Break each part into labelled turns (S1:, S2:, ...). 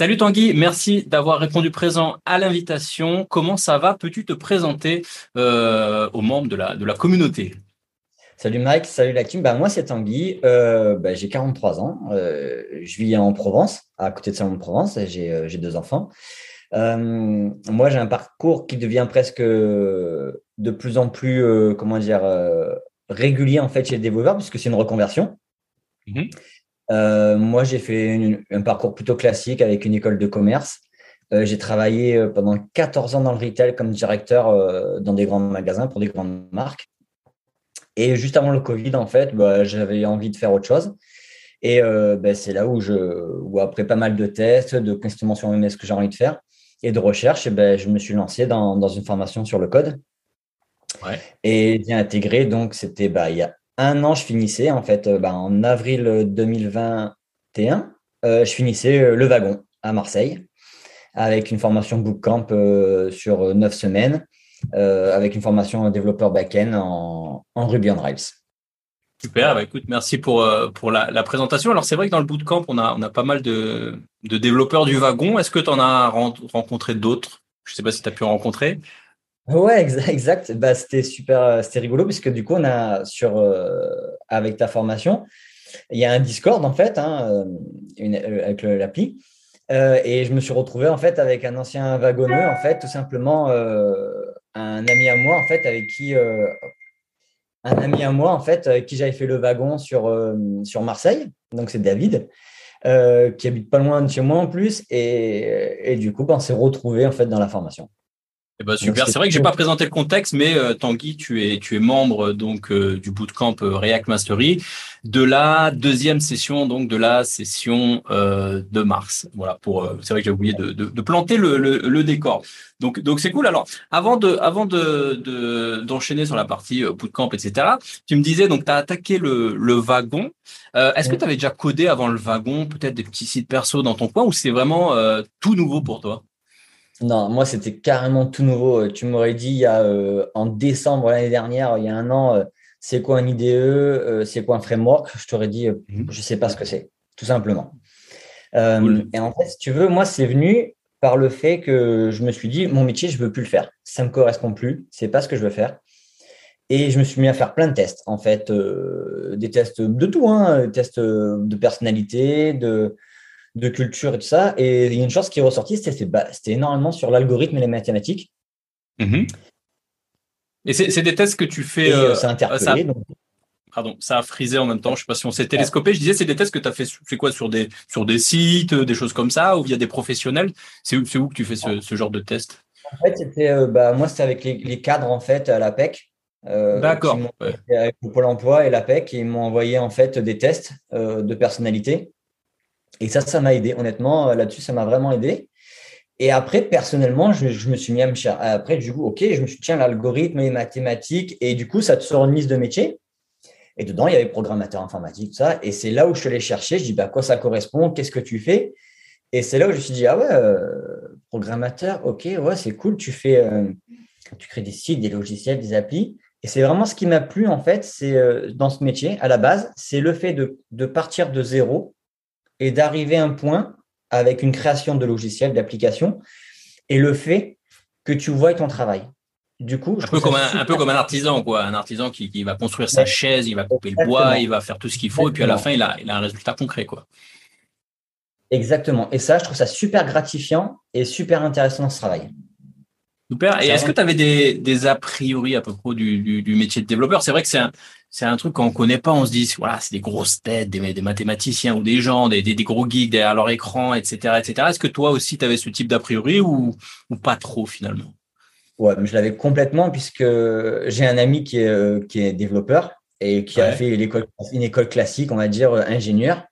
S1: Salut Tanguy, merci d'avoir répondu présent à l'invitation. Comment ça va? Peux-tu te présenter euh, aux membres de la, de la communauté?
S2: Salut Mike, salut la team. Bah, moi, c'est Tanguy. Euh, bah, j'ai 43 ans. Euh, je vis en Provence, à côté de Salon-de-Provence. J'ai, j'ai deux enfants. moi, j'ai un parcours qui devient presque de plus en plus, comment dire, régulier en fait chez le développeur, puisque c'est une reconversion. Mhm. Euh, moi, j'ai fait un parcours plutôt classique avec une école de commerce. Euh, j'ai travaillé euh, pendant 14 ans dans le retail comme directeur dans des grands magasins pour des grandes marques. Et juste avant le Covid, en fait, bah, j'avais envie de faire autre chose. Et bah, c'est là où, je, où, après pas mal de tests, de questionnements sur ce que j'ai envie de faire et de recherche, bah, je me suis lancé dans, dans, une formation sur le code. Ouais. Et j'ai intégré, donc c'était bah, il y a un an, je finissais, en fait, euh, bah, en avril 2021, euh, je finissais euh, le wagon à Marseille avec une formation bootcamp sur neuf semaines, avec une formation développeur back-end en, Ruby on Rails.
S1: Super, bah, écoute, merci pour, pour la, présentation. Alors c'est vrai que dans le bootcamp, on a, on a pas mal de, développeurs du wagon. Est-ce que tu en as rencontré d'autres? Je ne sais pas si tu as pu en rencontrer.
S2: Ouais, exact. Bah, c'était super, euh, c'était rigolo puisque du coup, on a sur euh, avec ta formation, il y a un Discord en fait, hein, euh, avec l'appli. et je me suis retrouvé en fait avec un ancien wagonneux, en fait, tout simplement un ami à moi en fait avec qui un ami à moi en fait avec qui j'avais fait le wagon sur Marseille. Donc c'est David. qui habite pas loin de chez moi en plus et, du coup ben, on s'est retrouvé en fait dans la formation.
S1: Eh ben, super. C'est vrai que j'ai pas présenté le contexte, mais euh, Tanguy, tu es tu es membre donc euh, du bootcamp euh, React Mastery de la deuxième session donc de la session euh, de mars. Voilà pour c'est vrai que j'ai oublié de, de, de, planter le, le, le, décor. Donc donc c'est cool. Alors avant de avant de d'enchaîner sur la partie bootcamp etc. Tu me disais donc tu as attaqué le le wagon. Est-ce que tu avais déjà codé avant le wagon? Peut-être des petits sites perso dans ton coin ou c'est vraiment tout nouveau pour toi?
S2: Non, moi, c'était carrément tout nouveau. Tu m'aurais dit il y a, euh, en décembre l'année dernière, il y a un an, euh, c'est quoi un IDE, euh, c'est quoi un framework? Je t'aurais dit, mhm. je ne sais pas ce que c'est, tout simplement. Et en fait, si tu veux, moi, c'est venu par le fait que je me suis dit, mon métier, je ne veux plus le faire. Ça ne me correspond plus, c'est pas ce que je veux faire. Et je me suis mis à faire plein de tests, en fait, des tests de tout, hein, des tests de personnalité, de, de culture et tout ça. Et il y a une chose qui est ressortie, c'était bah, énormément sur l'algorithme et les mathématiques.
S1: Mhm. Et c'est des tests que tu fais.
S2: Euh, ça a interpellé.
S1: Pardon, ça a frisé en même temps. Je sais pas si on s'est télescopé. Je disais, c'est des tests que tu as fait, fait quoi sur des, sur des sites, des choses comme ça, ou via des professionnels? C'est où, où que tu fais ce, genre de tests
S2: En fait, c'était, euh, bah, moi, c'était avec les, cadres en fait à l'APEC.
S1: Euh, D'accord.
S2: Avec le Pôle emploi et l'APEC, ils m'ont envoyé en fait des tests de personnalité et ça, ça m'a aidé. Honnêtement, euh, là-dessus, ça m'a vraiment aidé. Et après, personnellement, je, me suis mis à me chercher. Après, du coup, OK, je me suis dit, tiens, l'algorithme, les mathématiques. Et du coup, ça te sort une liste de métiers. Et dedans, il y avait programmateur informatique, tout ça. Et c'est là où je suis allé chercher. Je dis, bah, à quoi ça correspond? Qu'est-ce que tu fais? Et c'est là où je me suis dit, ah ouais, euh, programmateur, OK, ouais, c'est cool. Tu fais, euh, tu crées des sites, des logiciels, des applis. Et c'est vraiment ce qui m'a plu, en fait, c'est dans ce métier, à la base, c'est le fait de, de partir de zéro et d'arriver à un point avec une création de logiciels, d'applications, et le fait que tu vois ton travail. Du coup,
S1: un peu, comme un, peu comme un artisan, quoi. Un artisan qui, va construire sa chaise, il va couper le bois, il va faire tout ce qu'il faut, et puis à la fin, il a, il a un résultat concret, quoi.
S2: Exactement. Et ça, je trouve ça super gratifiant et super intéressant dans ce travail.
S1: Super. Et est-ce que tu avais des, des a priori à propos du, du, métier de développeur? C'est vrai que c'est un, c'est un truc qu'on connaît pas. On se dit, voilà, c'est des grosses têtes, des, des mathématiciens ou des gens, des, des, gros geeks derrière leur écran, etc., etc. Est-ce que toi aussi, tu avais ce type d'a priori ou, ou pas trop finalement?
S2: Ouais, je l'avais complètement puisque j'ai un ami qui est, euh, qui est développeur et qui a fait l'école, une école classique, on va dire euh, ingénieur.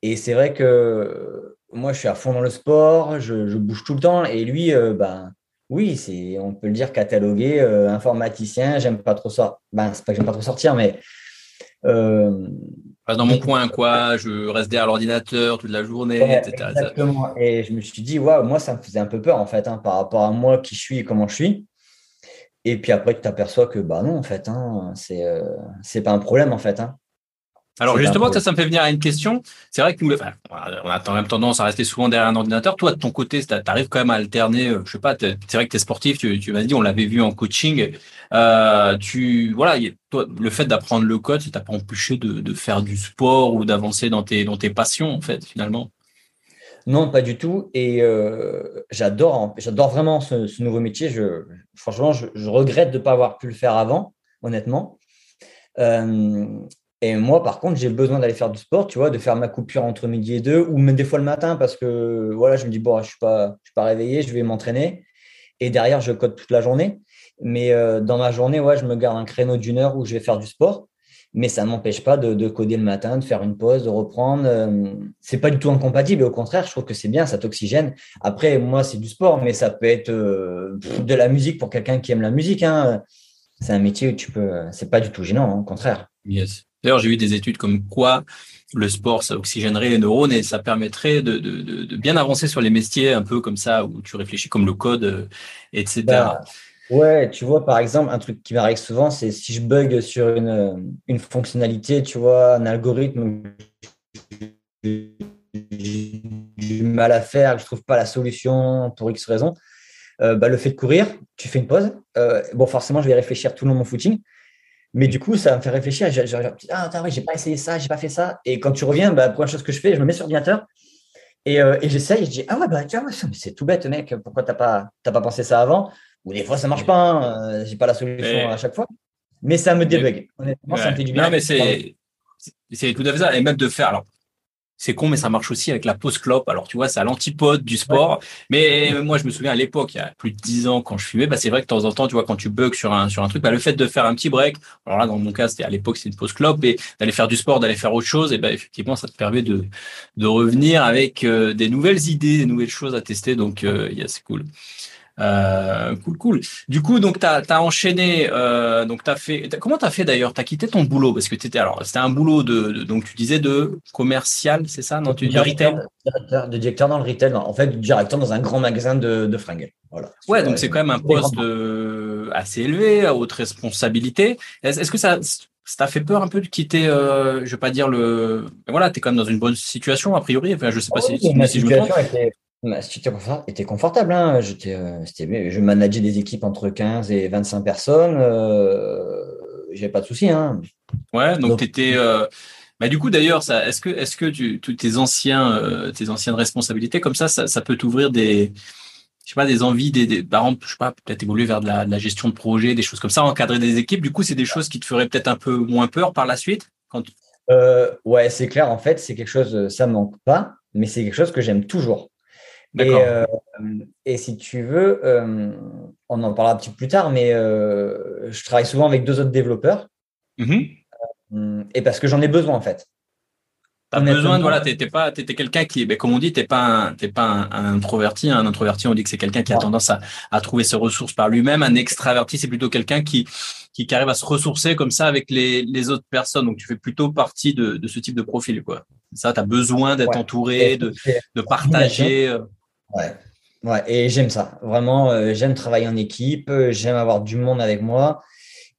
S2: Et c'est vrai que moi, je suis à fond dans le sport, je, je bouge tout le temps. Et lui, euh, ben, oui, c'est, on peut le dire catalogué, informaticien, j'aime pas trop ça. Ben, c'est pas que j'aime pas trop sortir, mais
S1: dans mon coin, quoi, je reste derrière l'ordinateur toute la journée, etc.
S2: Exactement. Et je me suis dit, waouh, moi, ça me faisait un peu peur, en fait, hein, par rapport à moi, qui je suis et comment je suis. Et puis après, tu t'aperçois que, bah non, en fait, hein, c'est euh, c'est pas un problème, en fait. Hein.
S1: Alors justement, ça, ça me fait venir à une question. C'est vrai que nous, on a quand même tendance à rester souvent derrière un ordinateur. Toi, de ton côté, tu arrives quand même à alterner. Euh, je sais pas, c'est vrai que tu es sportif. Tu, tu m'as dit, on l'avait vu en coaching. Euh, tu voilà, toi, le fait d'apprendre le code, ça t'a pas empêché de, de, faire du sport ou d'avancer dans tes dans tes passions en fait, finalement?
S2: Non, pas du tout. Et euh, j'adore, j'adore vraiment ce, ce, nouveau métier. Je, franchement, je, je regrette de ne pas avoir pu le faire avant, honnêtement. Euh, et moi, par contre, j'ai besoin d'aller faire du sport, tu vois, de faire ma coupure entre midi et deux, ou même des fois le matin, parce que voilà, je me dis, bon, je ne suis, pas, je suis pas réveillé, je vais m'entraîner. Et derrière, je code toute la journée. Mais euh, dans ma journée, ouais, je me garde un créneau d'une heure où je vais faire du sport. Mais ça ne m'empêche pas de, de, coder le matin, de faire une pause, de reprendre. Euh, c'est pas du tout incompatible. Au contraire, je trouve que c'est bien, ça t'oxygène. Après, moi, c'est du sport, mais ça peut être euh, de la musique pour quelqu'un qui aime la musique. Hein. C'est un métier où tu peux. C'est pas du tout gênant, hein, au contraire.
S1: Yes. D'ailleurs, j'ai vu des études comme quoi le sport, ça oxygénerait les neurones et ça permettrait de, bien avancer sur les métiers un peu comme ça, où tu réfléchis comme le code, euh, etc. Bah,
S2: ouais, tu vois, par exemple, un truc qui m'arrive souvent, c'est si je bug sur une, une fonctionnalité, tu vois, un algorithme, j'ai du mal à faire, je trouve pas la solution pour X raison. Euh, bah, le fait de courir, tu fais une pause. Euh, bon, forcément, je vais réfléchir tout le long de mon footing. Mais du coup, ça me fait réfléchir. Je, ah, attends, j'ai pas essayé ça, j'ai pas fait ça. Et quand tu reviens, bah, la première chose que je fais, je me mets sur l'ordinateur et, euh, et j'essaye. Je dis, ah ouais, bah, tiens, c'est tout bête, mec. Pourquoi t'as pas, pas pensé ça avant? Ou des fois, ça marche pas. Hein. Euh, j'ai pas la solution à chaque fois. Mais ça me débug. Honnêtement, ça me fait du bien.
S1: Non, mais c'est, c'est tout à fait ça. Et même de faire. Alors, c'est con, mais ça marche aussi avec la pause clope. Alors, tu vois, c'est à l'antipode du sport. Mais moi, je me souviens à l'époque, il y a plus de dix ans, quand je fumais, bah, c'est vrai que de temps en temps, tu vois, quand tu bugs sur un, sur un truc, bah, le fait de faire un petit break, alors là, dans mon cas, c'était à l'époque, c'est une pause clope, et d'aller faire du sport, d'aller faire autre chose, et ben, effectivement, ça te permet de, de revenir avec euh, des nouvelles idées, des nouvelles choses à tester. Donc, euh, yeah, c'est cool. Euh, cool, cool. Du coup, donc, tu as, enchaîné. Euh, donc, as fait. comment tu as fait d'ailleurs? Tu as quitté ton boulot? Parce que tu étais. Alors, c'était un boulot de, Donc, tu disais de commercial, c'est ça? Non, tu
S2: dis retail? Directeur, De directeur dans le retail. en fait, directeur dans un grand magasin de, de fringues. Voilà.
S1: Ouais, donc c'est quand même un poste euh, assez élevé, à haute responsabilité. Est-ce que ça. Ça t'a fait peur un peu de quitter, euh, je vais pas dire le. Voilà, tu es quand même dans une bonne situation a priori. Enfin, je sais pas si, si, je me trompe.
S2: Ma situation était confortable. Hein. J'étais, je manageais des équipes entre 15 et 25 personnes. Euh, J'avais pas de soucis. Hein.
S1: Ouais, donc, tu étais. Euh... Bah, du coup, d'ailleurs, ça, est-ce que, est-ce que tu, tes anciens, euh, tes anciennes responsabilités comme ça, ça, ça peut t'ouvrir des, je sais pas, des envies, des, des par exemple, je sais pas, peut-être évoluer vers de la, de la, gestion de projet, des choses comme ça, encadrer des équipes. Du coup, c'est des choses qui te feraient peut-être un peu moins peur par la suite. Quand...
S2: Euh, ouais, c'est clair. En fait, c'est quelque chose, ça me manque pas, mais c'est quelque chose que j'aime toujours. Et, euh, et, si tu veux, euh, on en parlera un petit peu plus tard, mais euh, je travaille souvent avec deux autres développeurs. Mm-hmm. et parce que j'en ai besoin, en fait.
S1: Tu as besoin de, voilà, t'es pas, t'es quelqu'un qui, ben, comme on dit, t'es pas un, pas un, introverti. Un introverti, on dit que c'est quelqu'un qui a tendance à, à trouver ses ressources par lui-même. Un extraverti, c'est plutôt quelqu'un qui, qui, arrive à se ressourcer comme ça avec les, les autres personnes. Donc, tu fais plutôt partie de, de ce type de profil, quoi. Ça, tu as besoin d'être entouré, de, de partager.
S2: Ouais. Ouais, et j'aime ça. Vraiment, euh, j'aime travailler en équipe, euh, j'aime avoir du monde avec moi.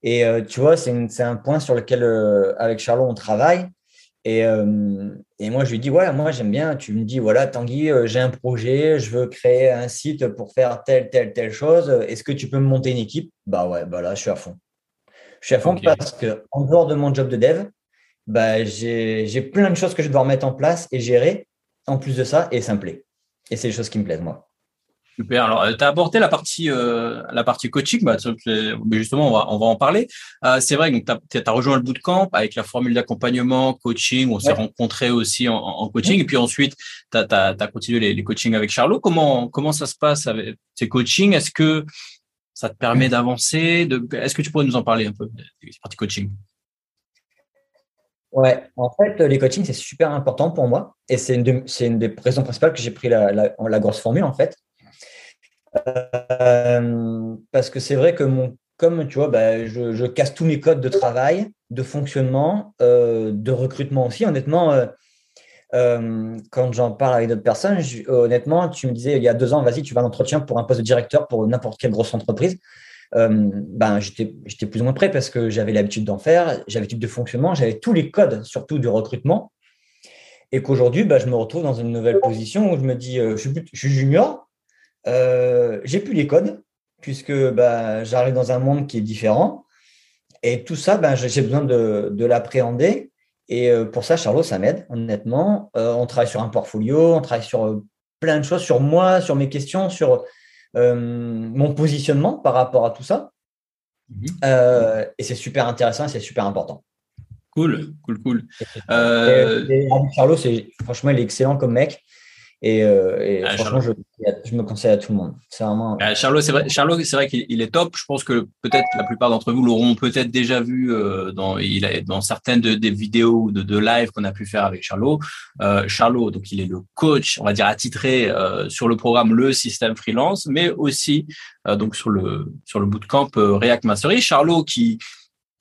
S2: Et euh, tu vois, c'est un point sur lequel, avec Charlot, on travaille. Et, et, moi, je lui dis, voilà, moi, j'aime bien. Tu me dis, voilà, Tanguy, j'ai un projet, je veux créer un site pour faire telle, telle, telle chose. Est-ce que tu peux me monter une équipe? Bah ouais, bah là, je suis à fond. Je suis à fond parce que en dehors de mon job de dev, bah, j'ai plein de choses que je dois remettre en place et gérer en plus de ça, et ça me plaît. Et c'est les choses qui me plaisent, moi.
S1: Super. Alors, tu as abordé la partie, euh, la partie coaching. Bah, justement, on va, on va en parler. Euh, c'est vrai que tu as, rejoint le bootcamp avec la formule d'accompagnement, coaching. On s'est rencontrés aussi en, en coaching. Et puis ensuite, tu as, continué les, les, coachings avec Charlot. Comment, comment ça se passe avec ces coachings? Est-ce que ça te permet d'avancer? Est-ce que tu pourrais nous en parler un peu des parties coaching?
S2: Ouais, en fait, les coachings, c'est super important pour moi. Et c'est une, une, des raisons principales que j'ai pris la, la, grosse formule, en fait. parce que c'est vrai que mon, comme tu vois, bah, je, casse tous mes codes de travail, de fonctionnement, de recrutement aussi. Honnêtement, quand j'en parle avec d'autres personnes, honnêtement, tu me disais il y a deux ans, vas-y, tu vas à l'entretien pour un poste de directeur pour n'importe quelle grosse entreprise. Ben, j'étais plus ou moins prêt parce que j'avais l'habitude d'en faire, j'avais type de fonctionnement, j'avais tous les codes, surtout du recrutement. Et qu'aujourd'hui, bah, je me retrouve dans une nouvelle position où je me dis, euh, je, suis, junior, euh, j'ai plus les codes, puisque bah, j'arrive dans un monde qui est différent. Et tout ça, ben, j'ai besoin de, l'appréhender. Et euh, pour ça, Charlot, ça m'aide, honnêtement. on travaille sur un portfolio, on travaille sur plein de choses, sur moi, sur mes questions, sur mon positionnement par rapport à tout ça. Mmh et c'est super intéressant et c'est super important.
S1: Cool, cool, cool.
S2: Euh... Charlot, franchement, il est excellent comme mec. Et, euh, ah, franchement, je, je, me conseille à tout le monde. C'est vraiment.
S1: Ah, Charlot, c'est vrai, Charlot, c'est vrai qu'il est top. Je pense que peut-être la plupart d'entre vous l'auront peut-être déjà vu euh, dans, il a, dans certaines des vidéos de, de live qu'on a pu faire avec Charlot. Euh, Charlot, donc il est le coach, on va dire attitré euh, sur le programme le système freelance, mais aussi euh, donc sur le sur le bootcamp React Mastery. Charlot qui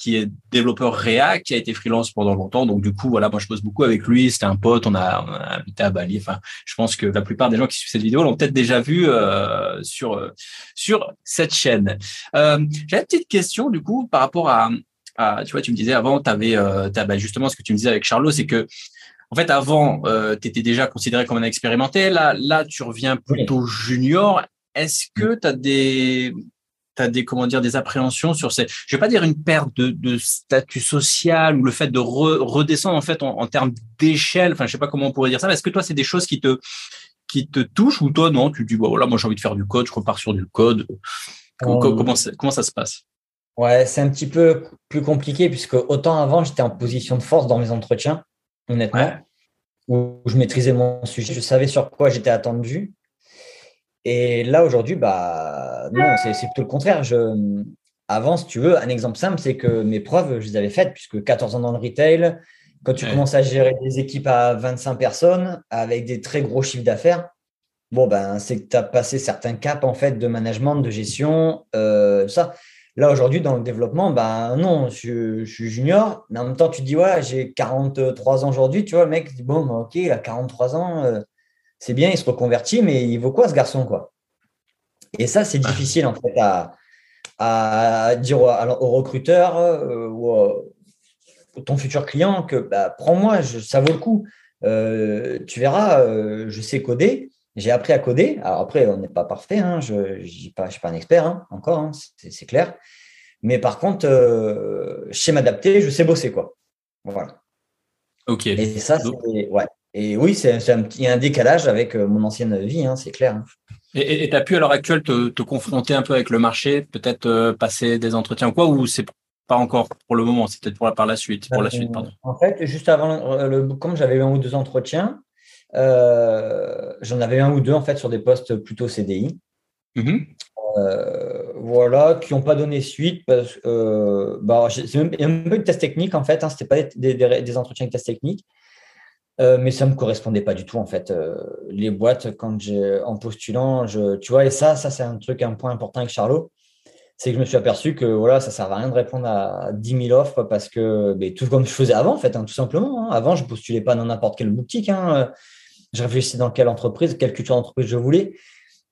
S1: qui est développeur React, qui a été freelance pendant longtemps. Donc du coup, voilà, moi je bosse beaucoup avec lui. C'était un pote, on a, on a, habité à Bali. Enfin, je pense que la plupart des gens qui suivent cette vidéo l'ont peut-être déjà vu euh, sur euh, sur cette chaîne. Euh, J'ai une petite question du coup par rapport à, à tu vois, tu me disais avant, tu avais euh, bah, justement ce que tu me disais avec Charlot, c'est que en fait, avant, euh, tu étais déjà considéré comme un expérimenté. Là, là, tu reviens plutôt junior. Est-ce que tu as des as des comment dire des appréhensions sur ces je vais pas dire une perte de, statut social ou le fait de redescendre en fait en, termes d'échelle enfin je sais pas comment on pourrait dire ça mais est-ce que toi c'est des choses qui te qui te touchent ou toi non tu dis bon voilà moi j'ai envie de faire du code je repars sur du code. Comment, euh, comment, ça, comment ça se passe?
S2: Ouais c'est un petit peu plus compliqué puisque autant avant j'étais en position de force dans mes entretiens honnêtement où je maîtrisais mon sujet je savais sur quoi j'étais attendu et là, aujourd'hui, bah, non, c'est plutôt le contraire. Je, avant, si tu veux, un exemple simple, c'est que mes preuves, je les avais faites, puisque 14 ans dans le retail, quand tu commences à gérer des équipes à 25 personnes avec des très gros chiffres d'affaires, bon, ben, c'est que tu as passé certains caps en fait, de management, de gestion, euh, ça. Là, aujourd'hui, dans le développement, ben non, je, suis junior, mais en même temps, tu te dis, ouais, j'ai 43 ans aujourd'hui, tu vois, le mec dit, bon, ben, ok, il a 43 ans, euh, c'est bien, il se reconvertit, mais il vaut quoi ce garçon quoi? Et ça, c'est difficile en fait à, dire au recruteur euh, ou à ton futur client que bah, prends-moi, ça vaut le coup. Euh, tu verras, euh, je sais coder, j'ai appris à coder. Alors après, on n'est pas parfait, hein, je ne suis pas, un expert hein, encore, hein, c'est clair. Mais par contre, je sais m'adapter, je sais bosser. quoi. Voilà.
S1: Ok.
S2: Et ça, c'est ouais, et oui, c'est un, il y a un décalage avec euh, mon ancienne vie, hein, c'est clair. Hein.
S1: Et tu as pu à l'heure actuelle te, confronter un peu avec le marché, peut-être euh, passer des entretiens ou quoi, ou c'est pas encore pour le moment, c'est peut-être pour la, par la suite, pour la euh, suite, pardon.
S2: En fait, juste avant le comme j'avais eu un ou deux entretiens, j'en avais un ou deux en fait sur des postes plutôt CDI. Mmh voilà, qui n'ont pas donné suite parce que bah, il y a un peu de test technique en fait, hein, c'était pas des, des, des, entretiens de test technique. Euh, mais ça me correspondait pas du tout en fait. Euh, les boîtes, quand j'ai en postulant, je, tu vois, et ça, ça c'est un truc, un point important avec Charlot, c'est que je me suis aperçu que voilà, ça sert à rien de répondre à 10 000 offres parce que mais tout comme je faisais avant en fait, hein, tout simplement. Hein. Avant, je postulais pas dans n'importe quelle boutique. Hein. Je réfléchissais dans quelle entreprise, quelle culture d'entreprise je voulais.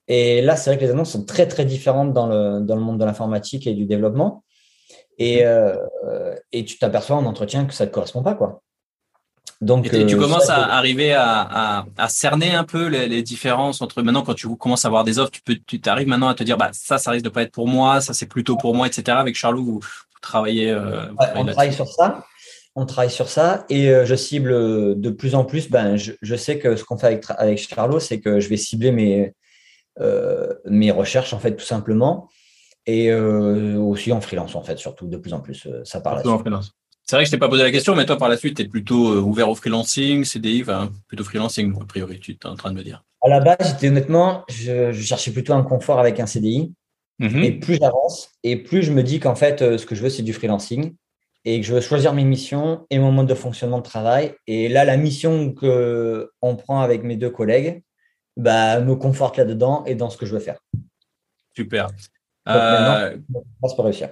S2: Et là, c'est vrai que les annonces sont très très différentes dans le, dans le monde de l'informatique et du développement. Et, euh, et tu t'aperçois en entretien que ça ne te correspond pas. quoi.
S1: Donc, tu euh, commences à arriver à, cerner un peu les, différences entre maintenant quand tu commences à avoir des offres, tu peux, tu arrives maintenant à te dire bah ça, ça risque de pas être pour moi, ça c'est plutôt pour moi, etc. Avec Charlot, vous, travaillez.
S2: Euh, on travaille sur ça. On travaille sur ça et euh, je cible de plus en plus. Ben, je, sais que ce qu'on fait avec, avec Charlot, c'est que je vais cibler mes mes recherches en fait tout simplement et aussi en freelance en fait surtout de plus en plus ça parle. En freelance.
S1: C'est vrai que je t'ai pas posé la question, mais toi, par la suite, tu es plutôt euh, ouvert au freelancing, CDI, enfin, plutôt freelancing, a priori, tu es en train de me dire.
S2: À la base, j'étais honnêtement, je, cherchais plutôt un confort avec un CDI. Mhm. Et plus j'avance, et plus je me dis qu'en fait, euh, ce que je veux, c'est du freelancing et que je veux choisir mes missions et mon mode de fonctionnement de travail. Et là, la mission que on prend avec mes deux collègues bah, me conforte là-dedans et dans ce que je veux faire.
S1: Super.
S2: Euh... on va réussir.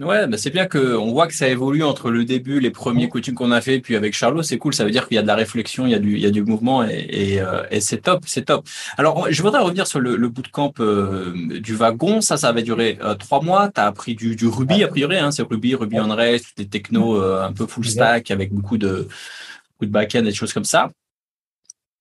S1: Ouais, bah c'est bien qu'on voit que ça évolue entre le début, les premiers coachings qu'on a fait, puis avec Charlot, c'est cool. Ça veut dire qu'il y a de la réflexion, il y a du, il y a du mouvement et, et, euh, et c'est top, c'est top. Alors, je voudrais revenir sur le, le bootcamp euh, du wagon. Ça, ça avait duré euh, trois mois. Tu as appris du, du Ruby, a priori, hein, c'est Ruby, Ruby on Rails, des technos un peu full stack avec beaucoup de, beaucoup de back-end et des choses comme ça.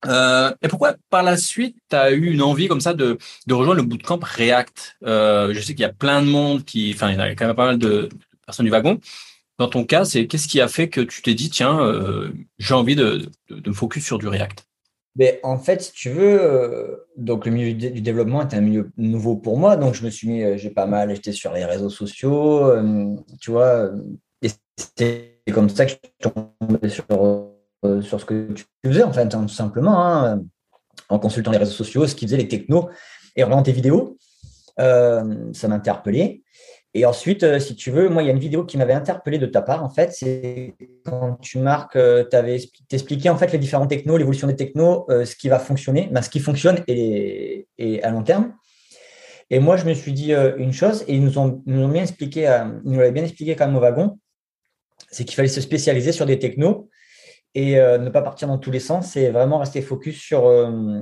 S1: Euh, et pourquoi par la suite, tu as eu une envie comme ça de, de rejoindre le bootcamp React? Euh, Je sais qu'il y a plein de monde qui, enfin, il y a quand même pas mal de personnes du wagon. Dans ton cas, c'est qu'est-ce qui a fait que tu t'es dit, tiens, euh, j'ai envie de, de, me focus sur du React?
S2: Mais en fait, si tu veux, euh, donc le milieu du développement est un milieu nouveau pour moi, donc je me suis mis, euh, j'ai pas mal, j'étais sur les réseaux sociaux, euh, tu vois, et c'était comme ça que je suis tombé sur sur ce que tu faisais, en fait, hein, tout simplement, hein, en consultant les réseaux sociaux, ce qu'ils faisaient, les technos, et en tes vidéos. Euh, ça m'a interpellé. Et ensuite, euh, si tu veux, moi, il y a une vidéo qui m'avait interpellé de ta part, en fait, c'est quand tu marques, tu avais en fait les différents technos, l'évolution des technos, ce qui va fonctionner, ben, ce qui fonctionne et, à long terme. Et moi, je me suis dit une chose, et ils nous ont bien expliqué, ils nous l'avaient bien expliqué quand même au wagon, c'est qu'il fallait se spécialiser sur des technos et euh, ne pas partir dans tous les sens c'est vraiment rester focus sur, euh,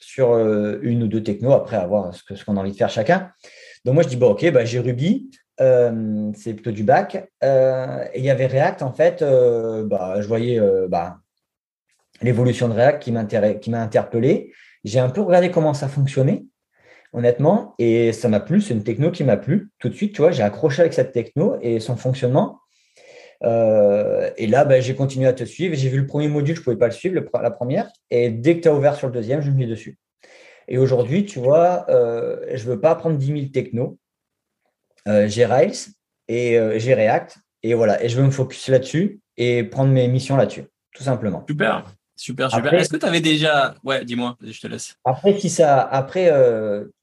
S2: sur euh, une ou deux technos après avoir ce, ce qu'on a envie de faire chacun. Donc moi je dis bon ok bah, j'ai Ruby, c'est plutôt du bac et il y avait React en fait, bah, je voyais bah, l'évolution de React qui m'a interpellé. J'ai un peu regardé comment ça fonctionnait honnêtement et ça m'a plu, c'est une techno qui m'a plu tout de suite, tu vois, j'ai accroché avec cette techno et son fonctionnement. Euh, et là, ben, j'ai continué à te suivre. J'ai vu le premier module, je ne pouvais pas le suivre, la première. Et dès que tu as ouvert sur le deuxième, je me mis dessus. Et aujourd'hui, tu vois, euh, je ne veux pas apprendre 10 000 technos. Euh, j'ai Rails et j'ai React. Et voilà, et je veux me focus là-dessus et prendre mes missions là-dessus, tout simplement.
S1: Super. Super, super. Est-ce que tu avais déjà. Ouais, dis-moi, je te laisse.
S2: Après, si ça. Après,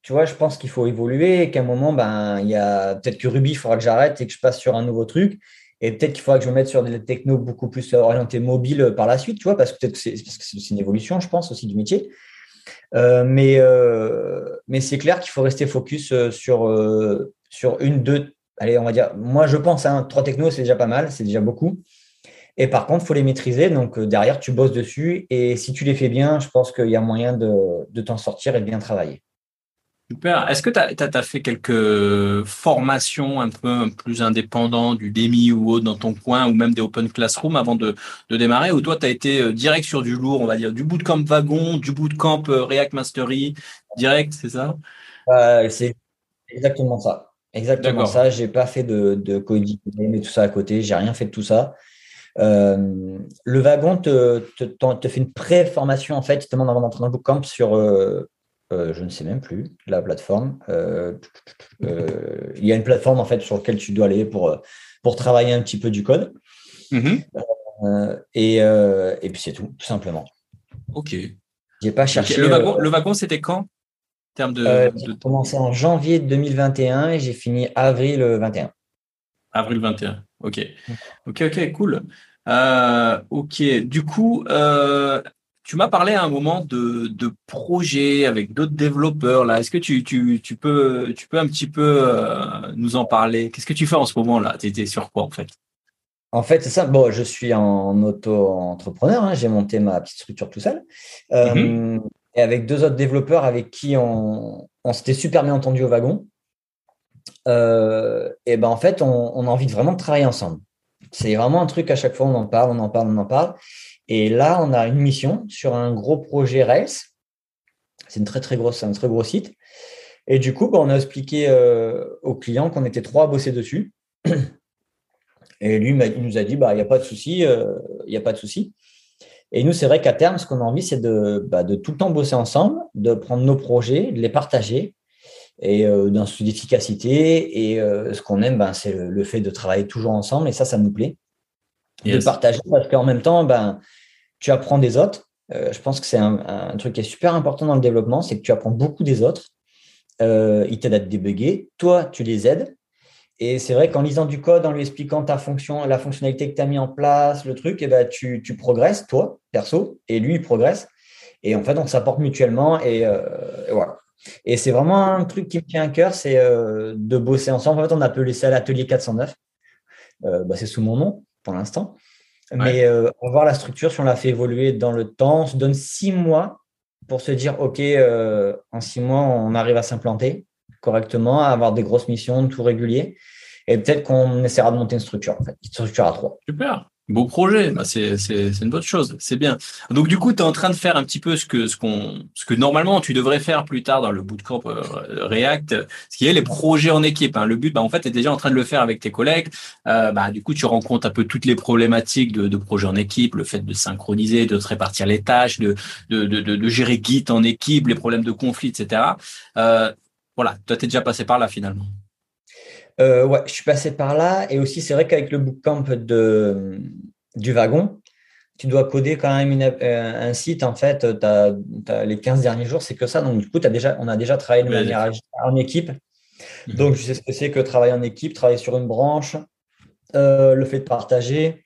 S2: tu vois, je pense qu'il faut évoluer et qu'à un moment, ben, il y a peut-être que Ruby, il faudra que j'arrête et que je passe sur un nouveau truc. Et peut-être qu'il faudra que je me mette sur des technos beaucoup plus orientés mobiles par la suite, tu vois, parce que peut-être que c'est une évolution, je pense, aussi du métier. Euh, mais euh, mais c'est clair qu'il faut rester focus euh, sur, sur une, deux, allez, on va dire, moi je pense, hein, trois technos, c'est déjà pas mal, c'est déjà beaucoup. Et par contre, il faut les maîtriser. Donc derrière, tu bosses dessus. Et si tu les fais bien, je pense qu'il y a moyen de, de t'en sortir et de bien travailler.
S1: Super. Est-ce que tu as, fait quelques formations un peu plus indépendantes du DEMI ou autre dans ton coin ou même des Open Classroom avant de, de démarrer? Ou toi tu as été euh, direct sur du lourd, on va dire, du bootcamp wagon, du bootcamp euh, React Mastery, direct, c'est ça?
S2: Euh, C'est exactement ça. Exactement ça. J'ai pas fait de, de coding et tout ça à côté. J'ai rien fait de tout ça. Euh, le wagon te, te, te, fait une pré-formation en fait, demande avant d'entrer dans le bootcamp sur euh, je ne sais même plus la plateforme. Euh, euh, il y a une plateforme en fait sur laquelle tu dois aller pour, pour travailler un petit peu du code. Mm-hmm. Et, et, puis c'est tout, tout simplement.
S1: Ok.
S2: J'ai pas cherché.
S1: Le wagon, le wagon c'était quand? En termes de,
S2: J'ai commencé en janvier 2021 et j'ai fini avril 21.
S1: Avril 21. Ok. Mm. Ok, ok, cool. ok. Du coup, tu m'as parlé à un moment de, de projets avec d'autres développeurs. Là, est-ce que tu, tu, tu, peux, tu peux un petit peu euh, nous en parler? Qu'est-ce que tu fais en ce moment là? Tu étais sur quoi en fait?
S2: En fait, c'est ça. Bon, je suis en auto-entrepreneur. Hein. J'ai monté ma petite structure tout seul. Euh, mm-hmm. Et avec deux autres développeurs avec qui on, on s'était super bien entendu au wagon. Euh, et ben en fait, on, on a envie de vraiment de travailler ensemble. C'est vraiment un truc à chaque fois on en parle, on en parle, on en parle. Et là, on a une mission sur un gros projet Rails. C'est une très très grosse, un très gros site. Et du coup, bah, on a expliqué euh, au client qu'on était trois à bosser dessus. Et lui, il nous a dit, bah, il n'y a pas de souci, euh, il n'y a pas de souci. Et nous, c'est vrai qu'à terme, ce qu'on a envie, c'est de, bah, de, tout le temps bosser ensemble, de prendre nos projets, de les partager et euh, d'un souci d'efficacité. Et ce qu'on aime, ben, c'est le, fait de travailler toujours ensemble. Et ça, ça nous plaît de partager parce qu'en même temps, ben, tu apprends des autres. Euh, je pense que c'est un, truc qui est super important dans le développement, c'est que tu apprends beaucoup des autres. Euh, ils t'aident à te débugger. Toi, tu les aides. Et c'est vrai qu'en lisant du code, en lui expliquant ta fonction, la fonctionnalité que tu as mis en place, le truc, eh ben, tu, tu, progresses, toi, perso, et lui, il progresse. Et en fait, on s'apporte mutuellement. Et, euh, voilà. Et c'est vraiment un truc qui me tient à cœur, c'est de bosser ensemble. En fait, on a appelé ça l'atelier 409. Bah, c'est sous mon nom pour l'instant. Mais on va voir la structure, si on la fait évoluer dans le temps, on se donne six mois pour se dire, OK, en six mois, on arrive à s'implanter correctement, à avoir des grosses missions, tout régulier. Et peut-être qu'on essaiera de monter une structure, en fait, une structure à trois.
S1: Super. Beau projet, bah c'est une bonne chose, c'est bien. Donc du coup, tu es en train de faire un petit peu ce que ce qu'on ce que normalement tu devrais faire plus tard dans le bootcamp euh, React, ce qui est les projets en équipe. Hein. Le but, bah, en fait, tu es déjà en train de le faire avec tes collègues. Euh, bah, du coup, tu rencontres un peu toutes les problématiques de, de projets en équipe, le fait de synchroniser, de se répartir les tâches, de de, de, de gérer Git en équipe, les problèmes de conflit, etc. Euh, voilà, toi, tu es déjà passé par là finalement.
S2: Euh, ouais, je suis passé par là. Et aussi, c'est vrai qu'avec le bootcamp de, du wagon, tu dois coder quand même euh, un site. En fait, les 15 derniers jours, c'est que ça. Donc, du coup, as déjà, on a déjà travaillé de manière en équipe. Mhm. Donc, je sais ce que c'est que travailler en équipe, travailler sur une branche, euh, le fait de partager.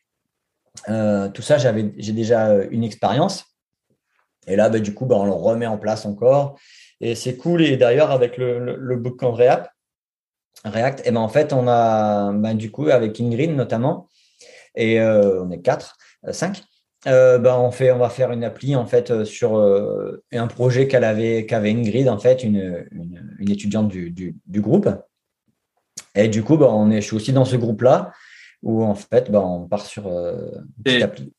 S2: tout ça, j'ai déjà une expérience. Et là, bah, du coup, bah, on le remet en place encore. Et c'est cool. Et d'ailleurs, avec le, le, le bootcamp React, et eh ben en fait, on a ben, du coup avec Ingrid notamment, et euh, on est quatre, euh, cinq. Euh, ben, on fait, on va faire une appli en fait sur un projet qu'elle avait, qu'avait Ingrid en fait, une, une, étudiante du, du, du, groupe. Et du coup, ben, on est, je suis aussi dans ce groupe-là où en fait, ben, on part sur une petite appli.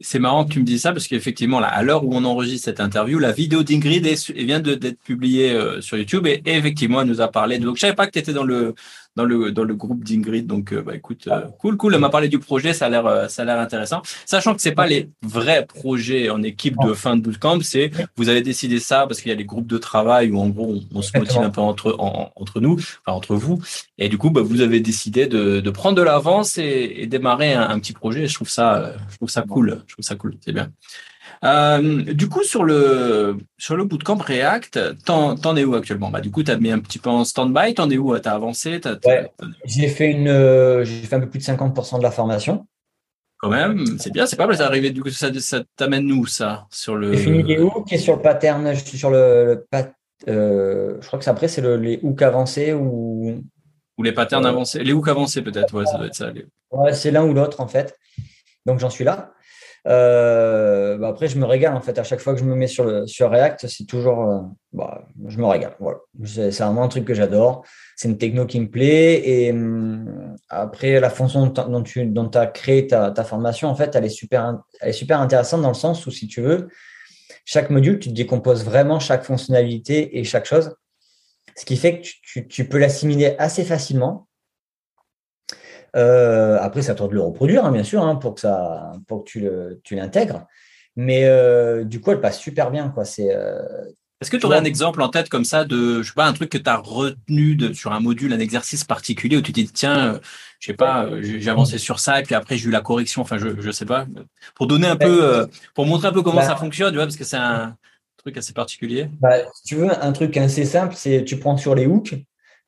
S1: C'est marrant que tu me dises ça parce qu'effectivement, à l'heure où on enregistre cette interview, la vidéo d'Ingrid vient d'être publiée sur YouTube et, effectivement, elle nous a parlé. De... Donc, je savais pas que tu étais dans le dans le dans le groupe d'Ingrid. Donc, euh, bah, écoute, euh, cool, cool. Elle m'a parlé du projet, ça a l'air euh, ça a l'air intéressant. Sachant que c'est pas les vrais projets en équipe de fin de bootcamp, c'est vous avez décidé ça parce qu'il y a des groupes de travail où en gros on, se motive un peu entre entre nous, enfin entre vous, et du coup, bah, vous avez décidé de, de prendre de l'avance et, et, démarrer un, un, petit projet. Je trouve ça je trouve ça cool. Je trouve ça cool. C'est bien. Euh, du coup, sur le, sur le bootcamp React, t'en, t'en es où actuellement? Bah, Du coup, tu as mis un petit peu en stand-by, t'en es où? Tu as avancé
S2: J'ai fait, une, euh, j'ai fait un peu plus de 50% de la formation.
S1: Quand même, c'est bien, c'est pas mal. Arrivé, du coup, ça, ça t'amène où ça sur le...
S2: J'ai fini les hooks et sur le pattern, je suis sur le, euh, je crois que après, c'est le, les hooks avancés ou.
S1: Ou les patterns avancés. Les hooks avancés, peut-être, ouais, ça doit être ça.
S2: Ouais, c'est l'un ou l'autre, en fait. Donc, j'en suis là. Euh, après, je me régale en fait. À chaque fois que je me mets sur, le, sur React, c'est toujours. Euh, bah, je me régale. Voilà. C'est vraiment un truc que j'adore. C'est une techno qui me plaît. Et hum, après, la fonction dont tu dont as créé ta, ta, formation, en fait, elle est, super, elle est super intéressante dans le sens où, si tu veux, chaque module, tu décomposes vraiment chaque fonctionnalité et chaque chose. Ce qui fait que tu, tu peux l'assimiler assez facilement euh, après, c'est à toi de le reproduire, hein, bien sûr, hein, pour que ça, pour que tu l'intègres. Mais euh, du coup, elle passe super bien, quoi. C'est. Euh,
S1: Est-ce que tu aurais un exemple en tête comme ça de, je sais pas, un truc que tu as retenu de, sur un module, un exercice particulier où tu te dis, tiens, je sais pas, j'ai avancé sur ça et puis après j'ai eu la correction. Enfin, je, je sais pas. Pour donner un peu, pour montrer un peu comment bah ça fonctionne, tu vois, parce que c'est un truc assez particulier.
S2: Bah, si tu veux, un truc assez simple, c'est tu prends sur les hooks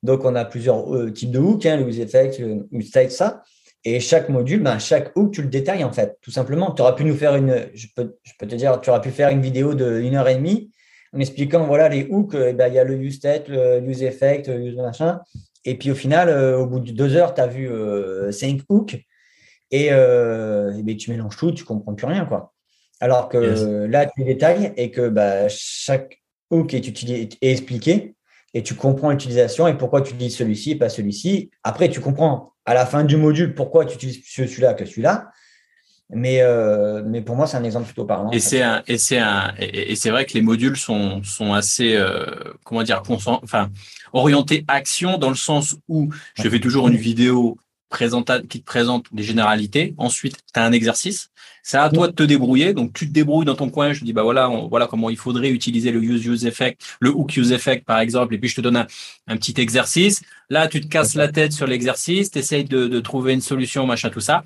S2: donc, on a plusieurs euh, types de hooks, hein, le effect, le state, ça. Et chaque module, ben, chaque hook, tu le détailles en fait, tout simplement. Tu aurais pu nous faire une, je peux, je peux te dire, tu pu faire une vidéo d'une heure et demie en expliquant, voilà, les hooks, eh ben, il y a le use state, le use effect, le use machin. Et puis au final, euh, au bout de deux heures, tu as vu euh, cinq hooks et, ben, tu mélanges tout, tu comprends plus rien. quoi. Alors que là, tu détailles et que bah, chaque hook est, utilisé, est expliqué et tu comprends l'utilisation et pourquoi tu utilises celui-ci et pas celui-ci. Après, tu comprends à la fin du module pourquoi tu utilises celui-là que celui-là. Mais, euh, mais pour moi, c'est un exemple plutôt parlant.
S1: Et c'est un, et c'est un, et c'est vrai que les modules sont, sont assez, euh, comment dire, enfin, orientés action dans le sens où je fais toujours une vidéo qui te présente les généralités. Ensuite, tu as un exercice. C'est à toi de te débrouiller. Donc, tu te débrouilles dans ton coin. Je te dis, bah voilà, voilà comment il faudrait utiliser le use use effect, le hook use effect, par exemple. Et puis, je te donne un, petit exercice. Là, tu te casses la tête sur l'exercice. Tu essayes de, de trouver une solution, machin, tout ça.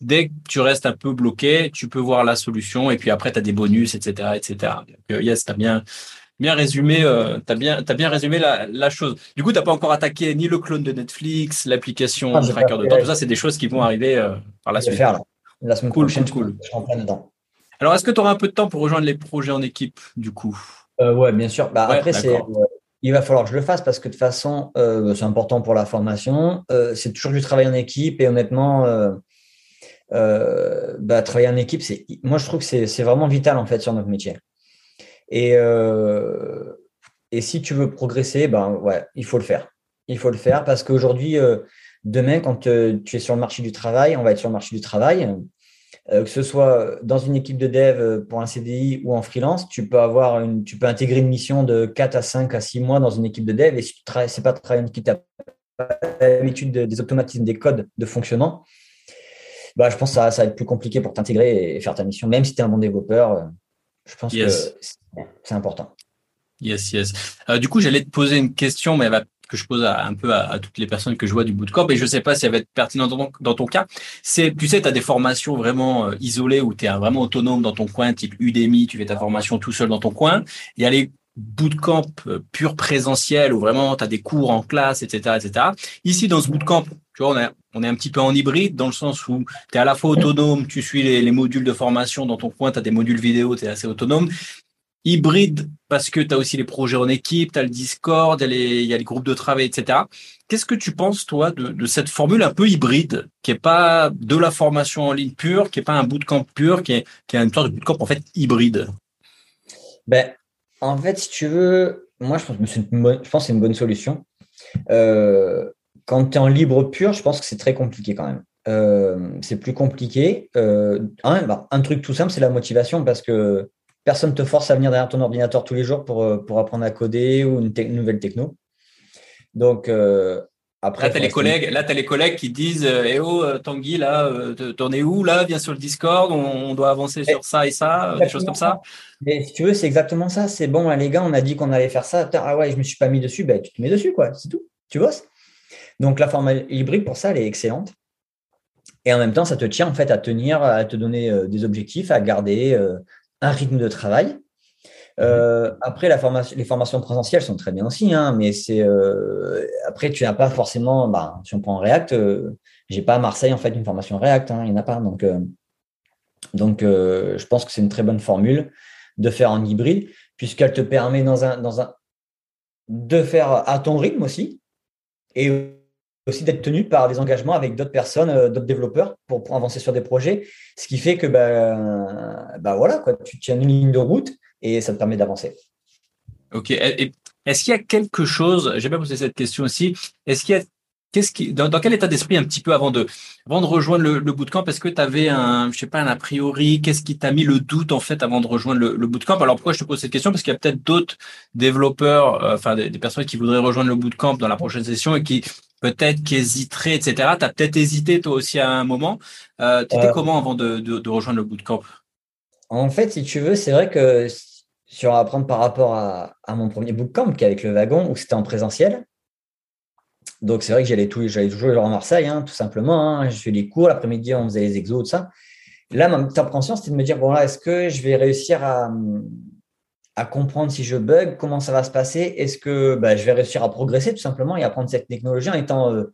S1: Dès que tu restes un peu bloqué, tu peux voir la solution. Et puis après, tu as des bonus, etc., etc. Donc, euh, yes, tu as bien, bien résumé, euh, t'as bien, as bien résumé la, la chose. Du coup, t'as pas encore attaqué ni le clone de Netflix, l'application ah, tracker de temps. Tout ça, c'est des choses qui vont arriver euh, par la suite.
S2: Faire, La semaine cool, prochaine, cool, cool.
S1: Alors, est-ce que tu auras un peu de temps pour rejoindre les projets en équipe, du coup?
S2: Euh, Ouais, bien sûr. Bah, après, c'est, il va falloir que je le fasse parce que de toute façon, c'est important pour la formation. c'est toujours du travail en équipe et honnêtement, bah, travailler en équipe, c'est, moi, je trouve que c'est, vraiment vital en fait sur notre métier. Et, et si tu veux progresser, ben ouais, il faut le faire. Il faut le faire parce qu'aujourd'hui, demain, quand tu es sur le marché du travail, on va être sur le marché du travail. Euh, que ce soit dans une équipe de dev euh, pour un CDI ou en freelance, tu peux avoir une, tu peux intégrer une mission de 4 à 5 à 6 mois dans une équipe de dev. Et si tu travailles, c'est pas travailler une équipe, l'habitude des automatismes, des codes de fonctionnement, bah, je pense que ça, ça va être plus compliqué pour t'intégrer et faire ta mission, même si tu es un bon développeur. Euh, je pense que c'est important.
S1: Yes, yes. du coup, j'allais te poser une question, mais elle va que je pose un peu à, toutes les personnes que je vois du bootcamp, et je ne sais pas si elle va être pertinente dans ton, cas. C'est, tu sais, tu as des formations vraiment euh, isolées où tu es vraiment autonome dans ton coin, type Udemy, tu fais ta formation tout seul dans ton coin. Il y a les bootcamp euh, pur présentiel où vraiment tu as des cours en classe, etc., etc. Ici, dans ce bootcamp, tu vois, on est, on est un petit peu en hybride dans le sens où tu es à la fois autonome, tu suis les, les modules de formation dans ton coin, tu as des modules vidéo, tu es assez autonome, hybride parce que tu as aussi les projets en équipe, tu as le Discord, il y, a les groupes de travail, etc. Qu'est-ce que tu penses, toi, de, cette formule un peu hybride, qui est pas de la formation en ligne pure, qui est pas un bootcamp pur, qui est, qui est une sorte de bootcamp en fait hybride?
S2: Ben, En fait, si tu veux, moi, je pense que je pense c'est une bonne solution. Euh, quand tu es en libre pur, je pense que c'est très compliqué quand même. Euh, c'est plus compliqué. Euh, un, bah, un, truc tout simple, c'est la motivation parce que personne ne te force à venir derrière ton ordinateur tous les jours pour, euh, pour apprendre à coder ou une, nouvelle techno. Donc, euh, après.
S1: Là, tu as, les collègues, là, as les collègues qui disent Eh oh, Tanguy, là, t'en es où là Viens sur le Discord, on, doit avancer sur ça et ça, des choses comme ça.
S2: Mais si tu veux, c'est exactement ça. C'est bon, les gars, on a dit qu'on allait faire ça. Ah ouais, je ne me suis pas mis dessus. Ben, tu te mets dessus, quoi. C'est tout. Tu bosses. Donc, la forme hybride, pour ça, elle est excellente. Et en même temps, ça te tient en fait à tenir, à te donner des objectifs, à garder un rythme de travail. Euh, après, la formation, les formations présentielles sont très bien aussi, hein, mais c'est euh, après tu n'as pas forcément. Bah, si on prend React, euh, j'ai pas à Marseille en fait une formation React, hein, il n'y en a pas. Donc, donc je pense que c'est une très bonne formule de faire en hybride, puisqu'elle te permet dans un, dans un de faire à ton rythme aussi, et aussi d'être tenu par des engagements avec d'autres personnes, euh, d'autres développeurs pour, avancer sur des projets. Ce qui fait que bah, bah voilà, quoi, tu tiens une ligne de route et ça te permet d'avancer.
S1: Ok. est-ce qu'il y a quelque chose, j'ai pas posé cette question aussi, est-ce qu'il y a Qu'est-ce qui, dans, quel état d'esprit un petit peu avant de, avant de rejoindre le, le bootcamp Est-ce que tu avais un, je sais pas, un a priori? Qu'est-ce qui t'a mis le doute en fait avant de rejoindre le, le bootcamp? Alors pourquoi je te pose cette question? Parce qu'il y a peut-être d'autres développeurs, euh, enfin des, personnes qui voudraient rejoindre le bootcamp dans la prochaine session et qui peut-être qui hésiteraient, etc. Tu as peut-être hésité toi aussi à un moment. Euh, tu étais euh, comment avant de, de, de, rejoindre le bootcamp?
S2: En fait, si tu veux, c'est vrai que sur apprendre par rapport à, à mon premier bootcamp qui est avec le wagon où c'était en présentiel. Donc, c'est vrai que j'allais, toujours en Marseille, hein, tout simplement. Hein. Je fais les cours, l'après-midi, on faisait les exos, tout ça. Là, ma petite appréhension, c'était de me dire, bon, là, est-ce que je vais réussir à, à comprendre si je bug, comment ça va se passer? Est-ce que bah, je vais réussir à progresser, tout simplement, et apprendre cette technologie en étant euh,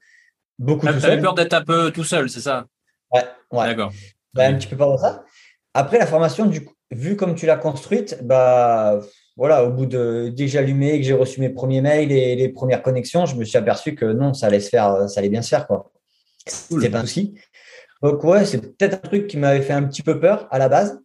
S2: beaucoup
S1: ah, tout seul? peur d'être un peu tout seul, c'est ça?
S2: Ouais, ouais. D'accord. Bah, un petit peu peur de ça. Après, la formation, du coup, vu comme tu l'as construite, bah voilà, au bout de dès que j'ai allumé, que j'ai reçu mes premiers mails et les premières connexions, je me suis aperçu que non, ça allait se faire, ça allait bien se faire, quoi. C'était pas un souci. Donc ouais, c'est peut-être un truc qui m'avait fait un petit peu peur à la base.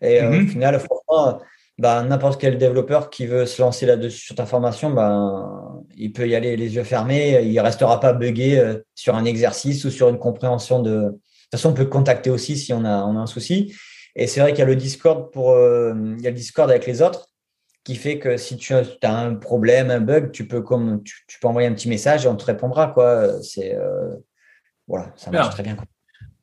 S2: Et euh, au mhm. final, franchement, bah, n'importe quel développeur qui veut se lancer là-dessus sur ta formation, bah, il peut y aller les yeux fermés. Il restera pas buggé euh, sur un exercice ou sur une compréhension de. De toute façon, on peut contacter aussi si on a, on a un souci. Et c'est vrai qu'il y a le Discord pour, euh, il y a le Discord avec les autres qui fait que si tu as un problème, un bug, tu peux, comme, tu, peux envoyer un petit message et on te répondra. Quoi. C'est, euh, voilà, ça marche très bien.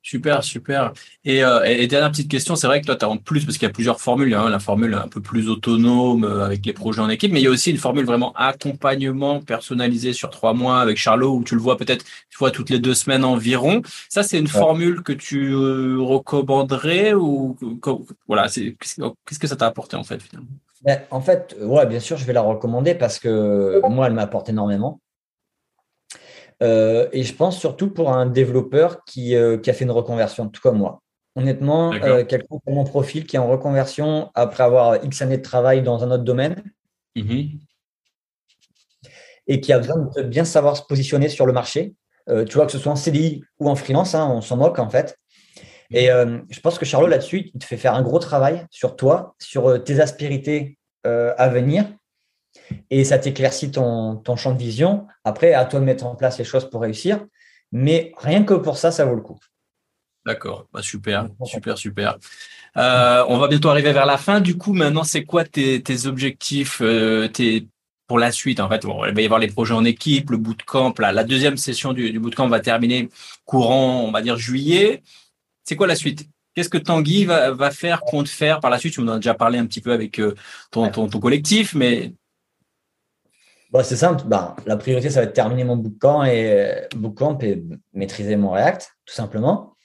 S1: Super, super. Et, euh, et, dernière petite question, c'est vrai que toi, tu as en plus, parce qu'il y a plusieurs formules, hein, la formule un peu plus autonome euh, avec les projets en équipe, mais il y a aussi une formule vraiment accompagnement personnalisé sur trois mois avec Charlot, où tu le vois peut-être toutes les deux semaines environ. Ça, c'est une formule que tu recommanderais ou voilà, qu'est-ce que ça t'a apporté en fait finalement?
S2: Ben, en fait, ouais, bien sûr, je vais la recommander parce que moi, elle m'apporte énormément. Euh, et je pense surtout pour un développeur qui, euh, qui, a fait une reconversion, tout comme moi. Honnêtement, quelqu'un pour mon profil qui est en reconversion après avoir X années de travail dans un autre domaine mm-hmm. et qui a besoin de bien savoir se positionner sur le marché. tu vois, que ce soit en CDI ou en freelance, hein, on s'en moque en fait. Et je pense que Charlot, là-dessus, il te fait faire un gros travail sur toi, sur tes aspérités à venir et ça t'éclaircit ton, champ de vision. Après, à toi de mettre en place les choses pour réussir. Mais rien que pour ça, ça vaut le coup.
S1: D'accord, bah, super, super, super. Euh, on va bientôt arriver vers la fin. Du coup, maintenant, c'est quoi tes, objectifs euh, pour la suite En fait, il va y avoir les projets en équipe, le bootcamp. La, la deuxième session du, bootcamp va terminer courant, on va dire juillet. C'est quoi la suite? Qu'est-ce que Tanguy va, faire, compte faire par la suite? Tu en as déjà parlé un petit peu avec euh, ton, ton, collectif, mais
S2: Bon, c'est simple. Ben, la priorité, ça va être terminer mon bootcamp et, bootcamp et maîtriser mon React, tout simplement.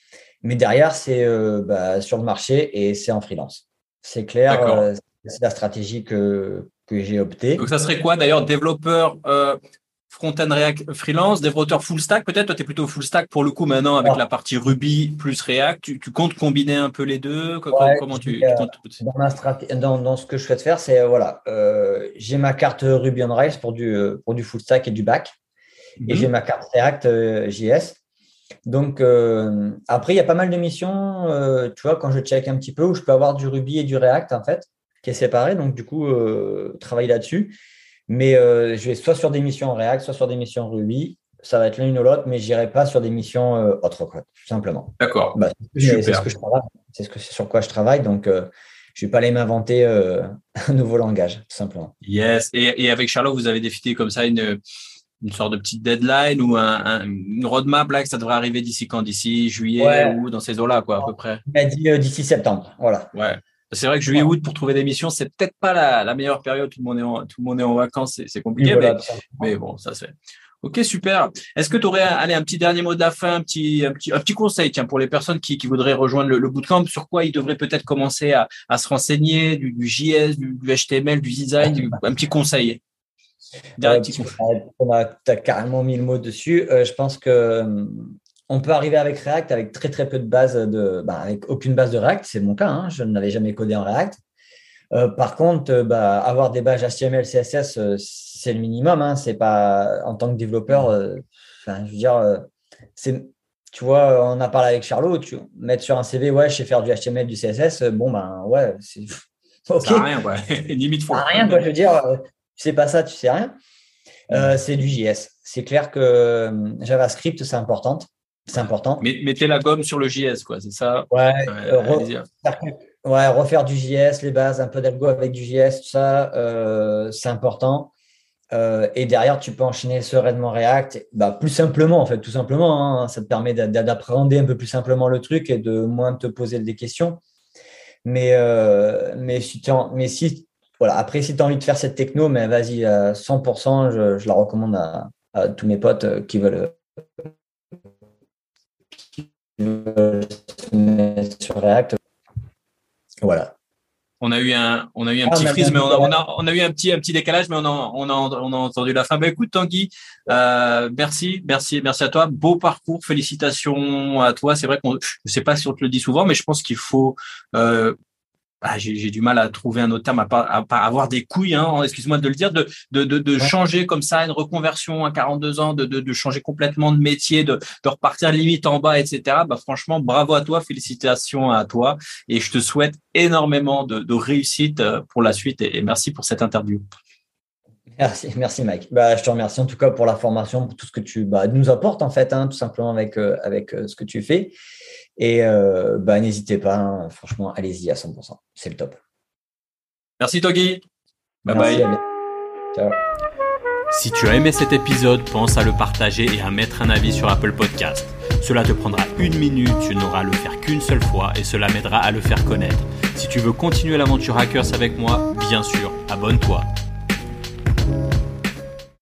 S2: Mais derrière, c'est euh, bah, sur le marché et c'est en freelance. C'est clair, euh, c'est la stratégie que, que j'ai optée.
S1: Donc, ça serait quoi d'ailleurs, développeur euh, front-end React freelance, développeur full stack peut-être Toi, tu es plutôt full stack pour le coup maintenant avec la partie Ruby plus React. Tu, comptes combiner un peu les deux? Comment tu,
S2: dans, dans, ce que je souhaite faire, c'est euh, voilà, euh, j'ai ma carte Ruby on Rails pour du, euh, pour du full stack et du back. Et mhm. j'ai ma carte React JS. Donc, après, il y a pas mal de missions, tu vois, quand je check un petit peu, où je peux avoir du Ruby et du React, en fait, qui est séparé. Donc, du coup, travailler là-dessus. Mais euh, je vais soit sur des missions React, soit sur des missions Ruby. Ça va être l'une ou l'autre, mais je n'irai pas sur des missions euh, autres, tout simplement.
S1: D'accord.
S2: Bah, c'est ce que je travaille. C'est ce que sur quoi je travaille. Donc, euh, je ne vais pas aller m'inventer un nouveau langage, tout simplement.
S1: Yes. Et, avec Charlotte, vous avez défini comme ça une, une sorte de petite deadline ou un, une roadmap là que ça devrait arriver d'ici quand? D'ici juillet ou dans ces eaux-là, quoi, à peu près?
S2: Il a dit d'ici septembre. Voilà.
S1: Ouais. C'est vrai que juillet-août pour trouver des missions, c'est peut-être pas la, meilleure période. Tout le monde est en, tout le monde est en vacances, c'est compliqué. mais, bon, ça c'est. Ok, super. Est-ce que tu aurais allez, un petit dernier mot de la fin, un petit, un petit, un petit conseil tiens, pour les personnes qui, qui voudraient rejoindre le, bootcamp, sur quoi ils devraient peut-être commencer à, à, se renseigner, du, du JS, du, HTML, du design, un petit conseil?
S2: Euh, tu as carrément mis le mot dessus. Euh, je pense que hum, on peut arriver avec React avec très très peu de base de, bah, avec aucune base de React, c'est mon cas, hein, je n'avais jamais codé en React. Euh, par contre, euh, bah, avoir des bases HTML, CSS, euh, c'est le minimum. Hein, c'est pas en tant que développeur. je veux dire, c'est, tu vois, on a parlé avec Charlot. Tu mettre sur un CV, ouais, je sais faire du HTML, du CSS. Bon ben ouais, c'est
S1: ok. Ça rien, ouais. Limite
S2: Ça rien, quoi. Je veux dire, sais pas ça, tu sais rien. c'est du JS. C'est clair que JavaScript, c'est important. C'est important.
S1: Mais, mettez la gomme sur le JS, quoi, c'est ça?
S2: Ouais, euh, ouais, refaire du JS, les bases, un peu d'algo avec du JS, tout ça, euh, c'est important. Euh, et derrière, tu peux enchaîner sereinement React, bah, plus simplement, en fait, tout simplement. Hein, ça te permet d'appréhender un peu plus simplement le truc et de moins te poser des questions. Mais, mais, si, mais si, voilà, après, si tu as envie de faire cette techno, mais vas-y, à 100%, je, je, la recommande à, à tous mes potes qui veulent sur React. Voilà.
S1: On a eu un, on a eu un ah, petit freeze, mais on a, on a, on a, eu un petit, un petit décalage, mais on a, on a, on a entendu la fin. Ben, écoute, Tanguy, euh, merci, merci, merci à toi. Beau parcours, félicitations à toi. C'est vrai qu'on, je sais pas si on te le dit souvent, mais je pense qu'il faut, euh, ah, j'ai du mal à trouver un autre terme, à pas, avoir des couilles, hein, excuse-moi de le dire, de, de, de, de changer comme ça une reconversion à 42 ans, de, de, de changer complètement de métier, de, de repartir limite en bas, etc. Bah, franchement, bravo à toi, félicitations à toi, et je te souhaite énormément de, de réussite euh, pour la suite, et, merci pour cette interview.
S2: Merci, merci Mike. Bah, je te remercie en tout cas pour la formation, pour tout ce que tu bah, nous apportes en fait, hein, tout simplement avec, euh, avec euh, ce que tu fais. Et euh, bah, n'hésitez pas, hein, franchement, allez-y à 100%. C'est le top.
S1: Merci Togi. Bye bye. Ciao. Si tu as aimé cet épisode, pense à le partager et à mettre un avis sur Apple Podcast. Cela te prendra une minute, tu n'auras à le faire qu'une seule fois et cela m'aidera à le faire connaître. Si tu veux continuer l'aventure Hackers avec moi, bien sûr, abonne-toi